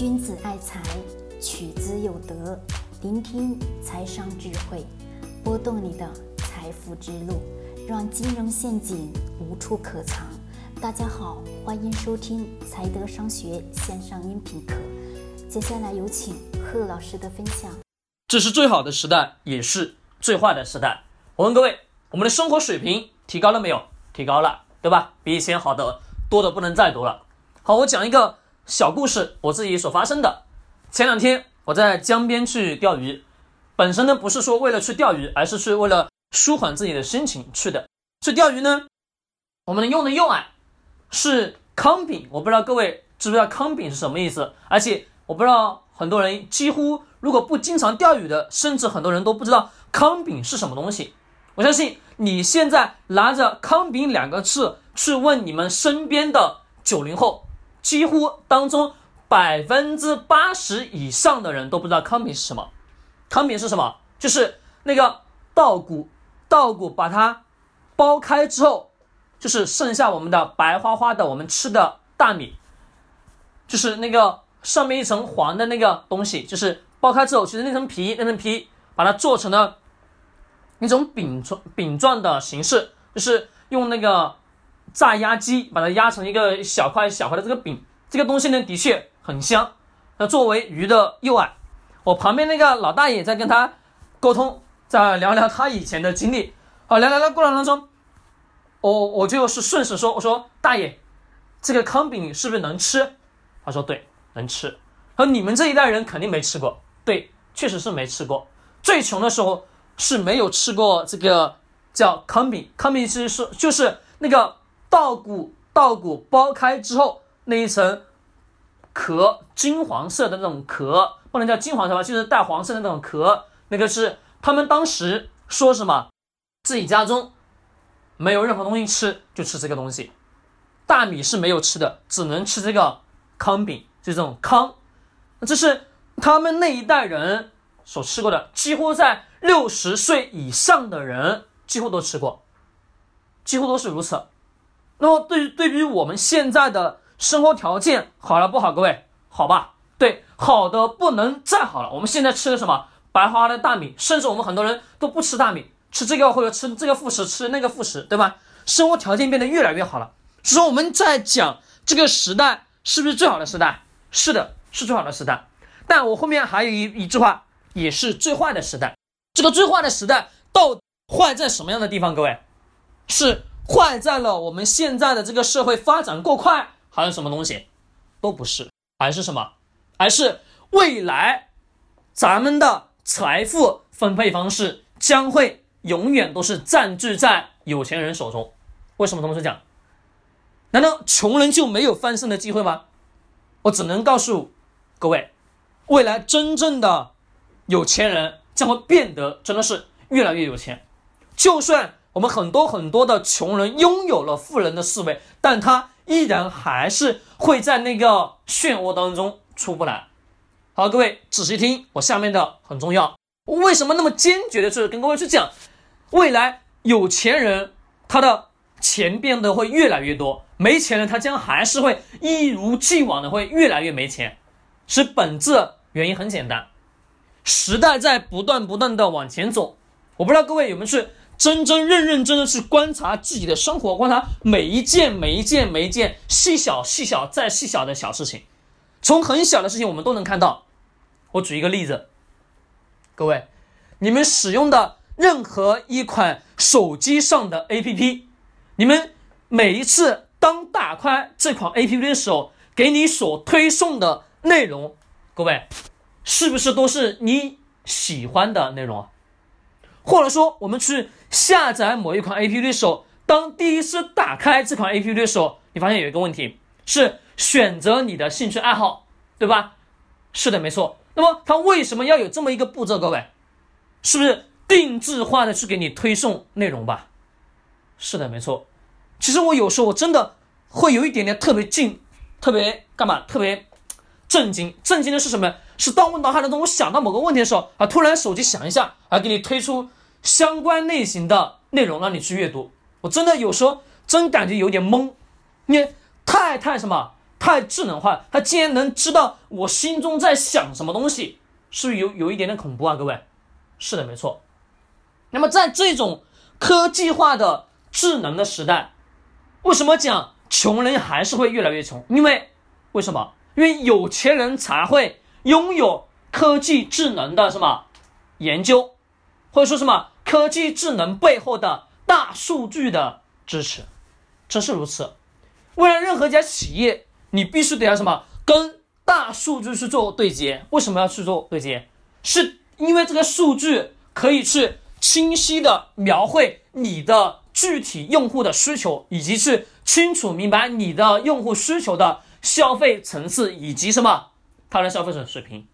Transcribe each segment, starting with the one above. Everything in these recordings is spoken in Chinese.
君子爱财，取之有德。聆听财商智慧，拨动你的财富之路，让金融陷阱无处可藏。大家好，欢迎收听财德商学线上音频课。接下来有请贺老师的分享。这是最好的时代，也是最坏的时代。我问各位，我们的生活水平提高了没有？提高了，对吧？比以前好的多的不能再多了。好，我讲一个小故事，我自己所发生的。前两天我在江边去钓鱼，本身呢不是说为了去钓鱼，而是去为了舒缓自己的心情去的。去钓鱼呢，我们用的诱饵是康饼，我不知道各位知不知道康饼是什么意思，而且我不知道很多人几乎如果不经常钓鱼的，甚至很多人都不知道康饼是什么东西。我相信你现在拿着康饼两个字去问你们身边的九零后。几乎当中百分之八十以上的人都不知道康饼是什么。康饼是什么？就是那个稻谷，稻谷把它剥开之后，就是剩下我们的白花花的我们吃的大米，就是那个上面一层黄的那个东西，就是剥开之后，其实那层皮，那层皮把它做成了一种饼状饼状的形式，就是用那个。榨压机把它压成一个小块小块的这个饼，这个东西呢的确很香。那作为鱼的诱饵，我旁边那个老大爷在跟他沟通，在聊聊他以前的经历。好，聊聊的过程当中，我我就是顺势说，我说大爷，这个康饼是不是能吃？他说对，能吃。说你们这一代人肯定没吃过，对，确实是没吃过。最穷的时候是没有吃过这个叫康饼，康饼其实是就是那个。稻谷稻谷剥开之后那一层壳金黄色的那种壳，不能叫金黄色吧，就是带黄色的那种壳。那个是他们当时说什么？自己家中没有任何东西吃，就吃这个东西。大米是没有吃的，只能吃这个糠饼，就这种糠。这是他们那一代人所吃过的，几乎在六十岁以上的人几乎都吃过，几乎都是如此。那么，对于对于我们现在的生活条件好了不好？各位，好吧？对，好的不能再好了。我们现在吃的什么？白花花的大米，甚至我们很多人都不吃大米，吃这个或者吃这个副食，吃那个副食，对吧？生活条件变得越来越好了。所以说我们在讲这个时代是不是最好的时代？是的，是最好的时代。但我后面还有一一句话，也是最坏的时代。这个最坏的时代到坏在什么样的地方？各位，是。坏在了我们现在的这个社会发展过快，还是什么东西，都不是，还是什么，还是未来咱们的财富分配方式将会永远都是占据在有钱人手中。为什么这么讲？难道穷人就没有翻身的机会吗？我只能告诉各位，未来真正的有钱人将会变得真的是越来越有钱，就算。我们很多很多的穷人拥有了富人的思维，但他依然还是会在那个漩涡当中出不来。好，各位仔细听，我下面的很重要。为什么那么坚决的去跟各位去讲，未来有钱人他的钱变得会越来越多，没钱人他将还是会一如既往的会越来越没钱。是本质原因很简单，时代在不断不断的往前走。我不知道各位有没有去。真真认认真真去观察自己的生活，观察每一件每一件每一件细小细小再细小的小事情，从很小的事情我们都能看到。我举一个例子，各位，你们使用的任何一款手机上的 APP，你们每一次当打开这款 APP 的时候，给你所推送的内容，各位，是不是都是你喜欢的内容啊？或者说，我们去下载某一款 APP 的时候，当第一次打开这款 APP 的时候，你发现有一个问题是选择你的兴趣爱好，对吧？是的，没错。那么它为什么要有这么一个步骤？各位，是不是定制化的去给你推送内容吧？是的，没错。其实我有时候我真的会有一点点特别惊，特别干嘛？特别震惊。震惊的是什么？是当我脑海当中我想到某个问题的时候啊，突然手机响一下，啊，给你推出相关类型的内容让你去阅读。我真的有时候真感觉有点懵，你太太什么太智能化，它竟然能知道我心中在想什么东西，是不是有有一点点恐怖啊？各位，是的，没错。那么在这种科技化的智能的时代，为什么讲穷人还是会越来越穷？因为为什么？因为有钱人才会拥有科技智能的什么研究，或者说什么科技智能背后的大数据的支持，正是如此。未来任何一家企业。你必须得要什么跟大数据去做对接？为什么要去做对接？是因为这个数据可以去清晰的描绘你的具体用户的需求，以及去清楚明白你的用户需求的消费层次，以及什么他的消费者水平，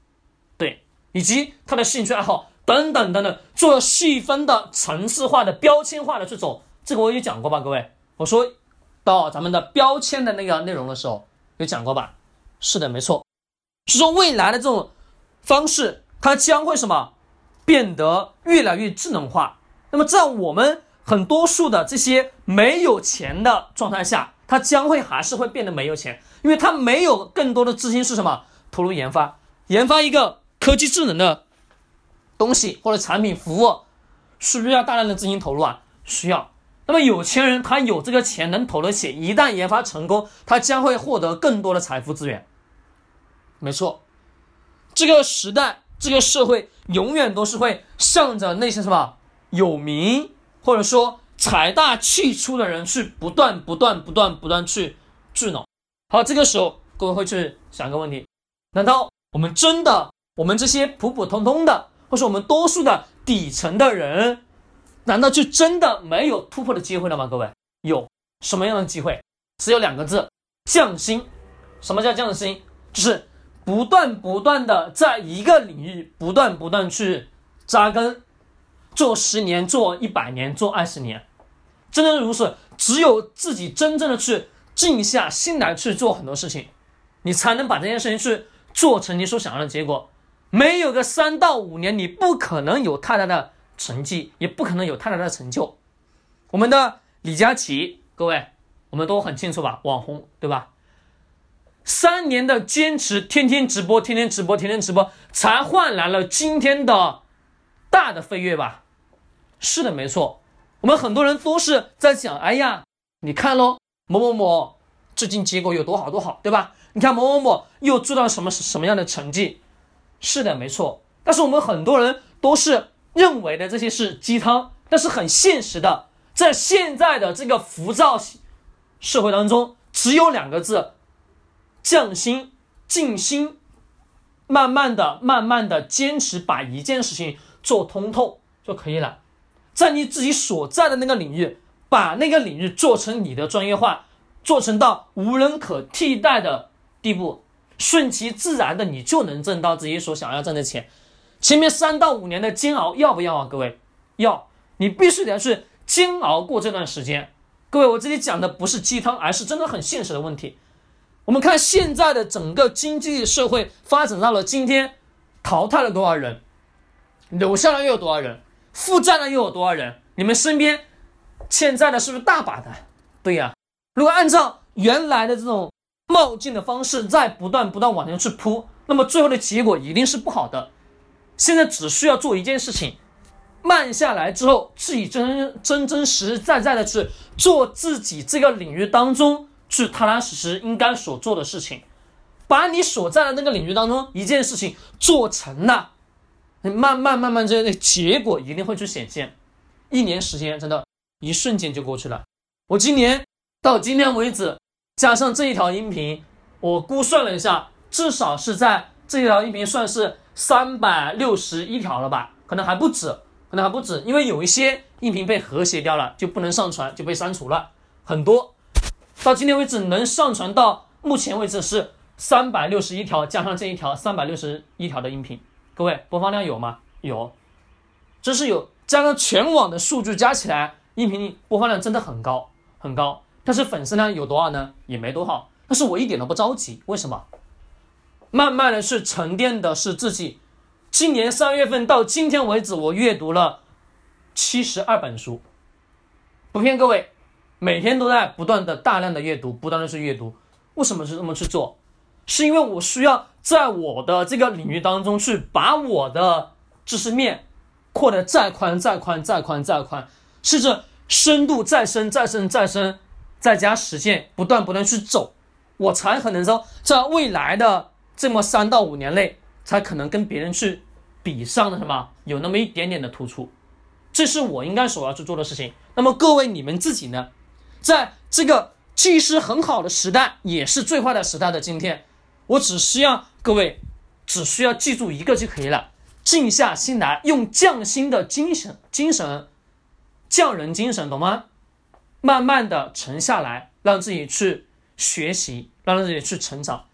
对，以及他的兴趣爱好等等等等，做细分的层次化的标签化的这种，这个我也讲过吧，各位，我说到咱们的标签的那个内容的时候。有讲过吧？是的，没错。是说未来的这种方式，它将会什么变得越来越智能化。那么在我们很多数的这些没有钱的状态下，它将会还是会变得没有钱，因为它没有更多的资金是什么投入研发，研发一个科技智能的东西或者产品服务，是不是要大量的资金投入啊？需要。那么有钱人他有这个钱能投得起，一旦研发成功，他将会获得更多的财富资源。没错，这个时代，这个社会永远都是会向着那些什么有名或者说财大气粗的人去不断、不断、不断、不断去聚拢。好，这个时候各位会去想一个问题：难道我们真的，我们这些普普通通的，或是我们多数的底层的人？难道就真的没有突破的机会了吗？各位，有什么样的机会？只有两个字：匠心。什么叫匠心？就是不断不断的在一个领域不断不断去扎根，做十年，做一百年，做二十年，真的如此。只有自己真正的去静下心来去做很多事情，你才能把这件事情去做成你所想要的结果。没有个三到五年，你不可能有太大的。成绩也不可能有太大的成就。我们的李佳琦，各位，我们都很清楚吧？网红对吧？三年的坚持，天天直播，天天直播，天天直播，才换来了今天的大的飞跃吧？是的，没错。我们很多人都是在讲，哎呀，你看喽，某某某最近结果有多好多好，对吧？你看某某某又做到什么什么样的成绩？是的，没错。但是我们很多人都是。认为的这些是鸡汤，但是很现实的，在现在的这个浮躁社会当中，只有两个字：匠心、静心，慢慢的、慢慢的坚持把一件事情做通透就可以了。在你自己所在的那个领域，把那个领域做成你的专业化，做成到无人可替代的地步，顺其自然的，你就能挣到自己所想要挣的钱。前面三到五年的煎熬要不要啊？各位，要，你必须得要去煎熬过这段时间。各位，我这里讲的不是鸡汤，而是真的很现实的问题。我们看现在的整个经济社会发展到了今天，淘汰了多少人，留下了又有多少人，负债了又有多少人？你们身边现在的是不是大把的？对呀，如果按照原来的这种冒进的方式，在不断不断往前去扑，那么最后的结果一定是不好的。现在只需要做一件事情，慢下来之后，自己真真真实实在在的去做自己这个领域当中去踏踏实实应该所做的事情，把你所在的那个领域当中一件事情做成了，你慢慢慢慢这结果一定会去显现。一年时间真的，一瞬间就过去了。我今年到今天为止，加上这一条音频，我估算了一下，至少是在这一条音频算是。三百六十一条了吧？可能还不止，可能还不止，因为有一些音频被和谐掉了，就不能上传，就被删除了。很多，到今天为止能上传到目前为止是三百六十一条，加上这一条三百六十一条的音频。各位，播放量有吗？有，这是有，加上全网的数据加起来，音频播放量真的很高，很高。但是粉丝量有多少呢？也没多少。但是我一点都不着急，为什么？慢慢的是沉淀的是自己，今年三月份到今天为止，我阅读了七十二本书，不骗各位，每天都在不断的大量的阅读，不断的去阅读，为什么是这么去做？是因为我需要在我的这个领域当中去把我的知识面扩得再宽、再宽、再宽、再宽，甚至深度再深、再深、再深，再加实现，不断不断去走，我才可能说在未来的这么三到五年内，才可能跟别人去比上的什么有那么一点点的突出。这是我应该所要去做的事情。那么各位你们自己呢，在这个技师很好的时代，也是最坏的时代的今天。我只需要各位，只需要记住一个就可以了：静下心来，用匠心的精神、精神、匠人精神，懂吗？慢慢的沉下来，让自己去学习，让自己去成长。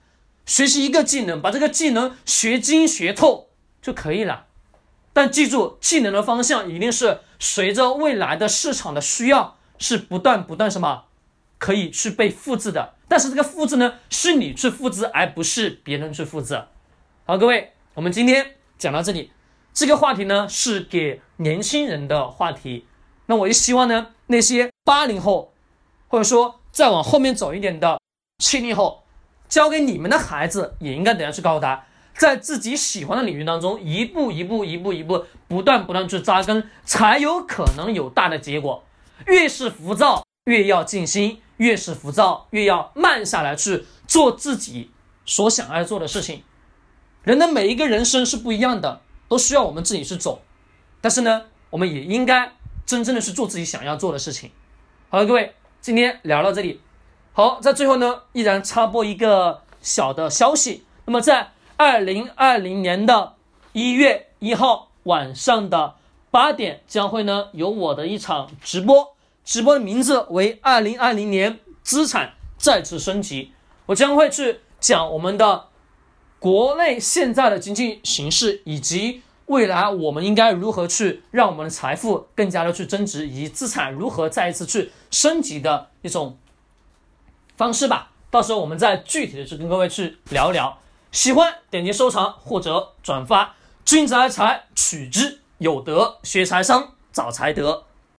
学习一个技能，把这个技能学精学透就可以了。但记住，技能的方向一定是随着未来的市场的需要，是不断不断什么，可以去被复制的。但是这个复制呢，是你去复制，而不是别人去复制。好，各位，我们今天讲到这里，这个话题呢是给年轻人的话题。那我就希望呢，那些八零后，或者说再往后面走一点的七零后，教给你们的孩子，也应该怎样去告诉他，在自己喜欢的领域当中，一步一步、一步一步、不断不断去扎根，才有可能有大的结果。越是浮躁，越要静心。越是浮躁，越要慢下来去做自己所想要做的事情。人的每一个人生是不一样的，都需要我们自己去走。但是呢，我们也应该真正的去做自己想要做的事情。好了，各位，今天聊到这里。好，在最后呢，依然插播一个小的消息。那么，在二零二零年的一月一号晚上的八点，将会呢有我的一场直播。直播的名字为“二零二零年资产再次升级”，我将会去讲我们的国内现在的经济形势，以及未来我们应该如何去让我们的财富更加的去增值，以及资产如何再一次去升级的一种方式吧。到时候我们再具体的去跟各位去聊一聊。喜欢点击收藏或者转发。君子爱财，取之有德；学财商，找财德。